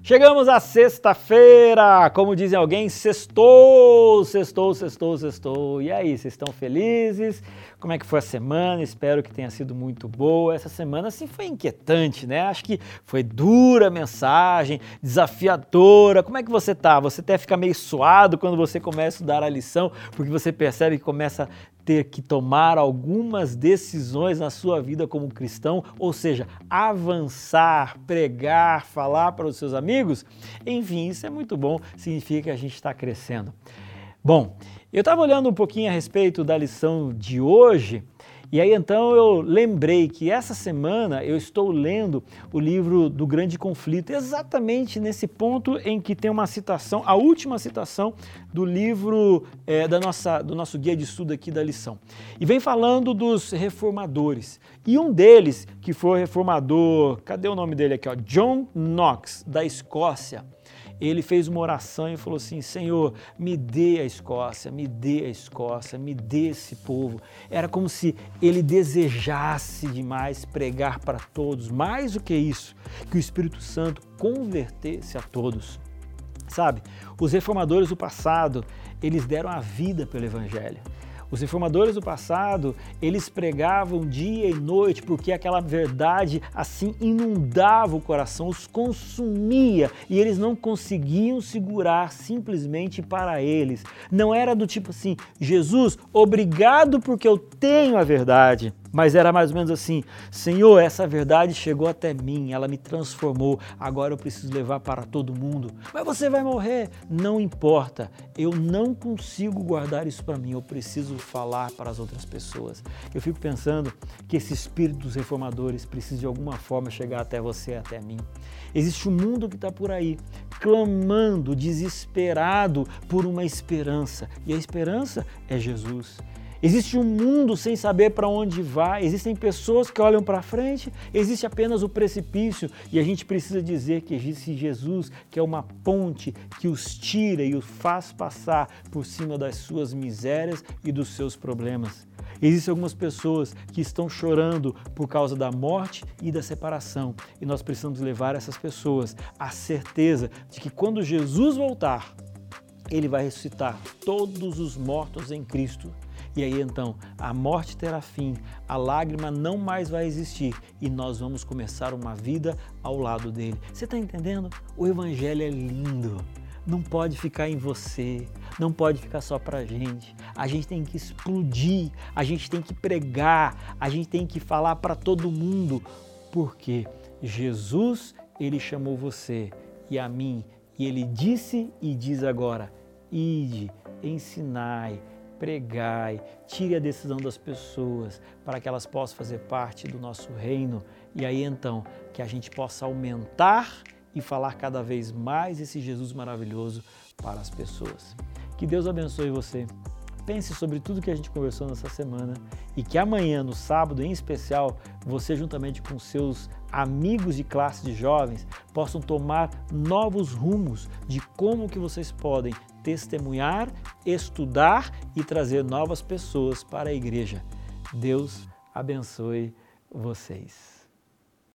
Chegamos à sexta-feira, como dizem alguém, sextou, sextou, sextou, sextou. E aí, vocês estão felizes? Como é que foi a semana? Espero que tenha sido muito boa. Essa semana sim foi inquietante, né? Acho que foi dura a mensagem, desafiadora. Como é que você tá? Você até fica meio suado quando você começa a estudar a lição, porque você percebe que começa ter que tomar algumas decisões na sua vida como cristão, ou seja, avançar, pregar, falar para os seus amigos, enfim, isso é muito bom, significa que a gente está crescendo. Bom, eu estava olhando um pouquinho a respeito da lição de hoje e aí então eu lembrei que essa semana eu estou lendo o livro do Grande Conflito, exatamente nesse ponto em que tem uma citação, a última citação do livro é, da nossa, do nosso guia de estudo aqui da lição. E vem falando dos reformadores. E um deles, que foi reformador, cadê o nome dele aqui? Ó? John Knox, da Escócia ele fez uma oração e falou assim: Senhor, me dê a Escócia, me dê a Escócia, me dê esse povo. Era como se ele desejasse demais pregar para todos, mais do que isso, que o Espírito Santo convertesse a todos. Sabe, os reformadores do passado, eles deram a vida pelo Evangelho. Os reformadores do passado, eles pregavam dia e noite porque aquela verdade assim inundava o coração, os consumia e eles não conseguiam segurar simplesmente para eles. Não era do tipo assim, Jesus, obrigado porque eu tenho a verdade. Mas era mais ou menos assim: Senhor, essa verdade chegou até mim, ela me transformou, agora eu preciso levar para todo mundo. Mas você vai morrer. Não importa, eu não consigo guardar isso para mim, eu preciso falar para as outras pessoas. Eu fico pensando que esse espírito dos reformadores precisa de alguma forma chegar até você, até mim. Existe um mundo que está por aí, clamando, desesperado por uma esperança, e a esperança é Jesus. Existe um mundo sem saber para onde vai, existem pessoas que olham para frente, existe apenas o precipício. E a gente precisa dizer que existe Jesus, que é uma ponte que os tira e os faz passar por cima das suas misérias e dos seus problemas. Existem algumas pessoas que estão chorando por causa da morte e da separação, e nós precisamos levar essas pessoas à certeza de que quando Jesus voltar, ele vai ressuscitar todos os mortos em Cristo e aí então a morte terá fim, a lágrima não mais vai existir e nós vamos começar uma vida ao lado dele. Você está entendendo? O Evangelho é lindo. Não pode ficar em você, não pode ficar só para gente. A gente tem que explodir, a gente tem que pregar, a gente tem que falar para todo mundo, porque Jesus ele chamou você e a mim e ele disse e diz agora: ide, ensinai, pregai, tire a decisão das pessoas para que elas possam fazer parte do nosso reino e aí então que a gente possa aumentar e falar cada vez mais esse Jesus maravilhoso para as pessoas. Que Deus abençoe você. Pense sobre tudo que a gente conversou nessa semana e que amanhã, no sábado em especial, você juntamente com seus amigos de classe de jovens possam tomar novos rumos de como que vocês podem testemunhar, estudar e trazer novas pessoas para a igreja. Deus abençoe vocês.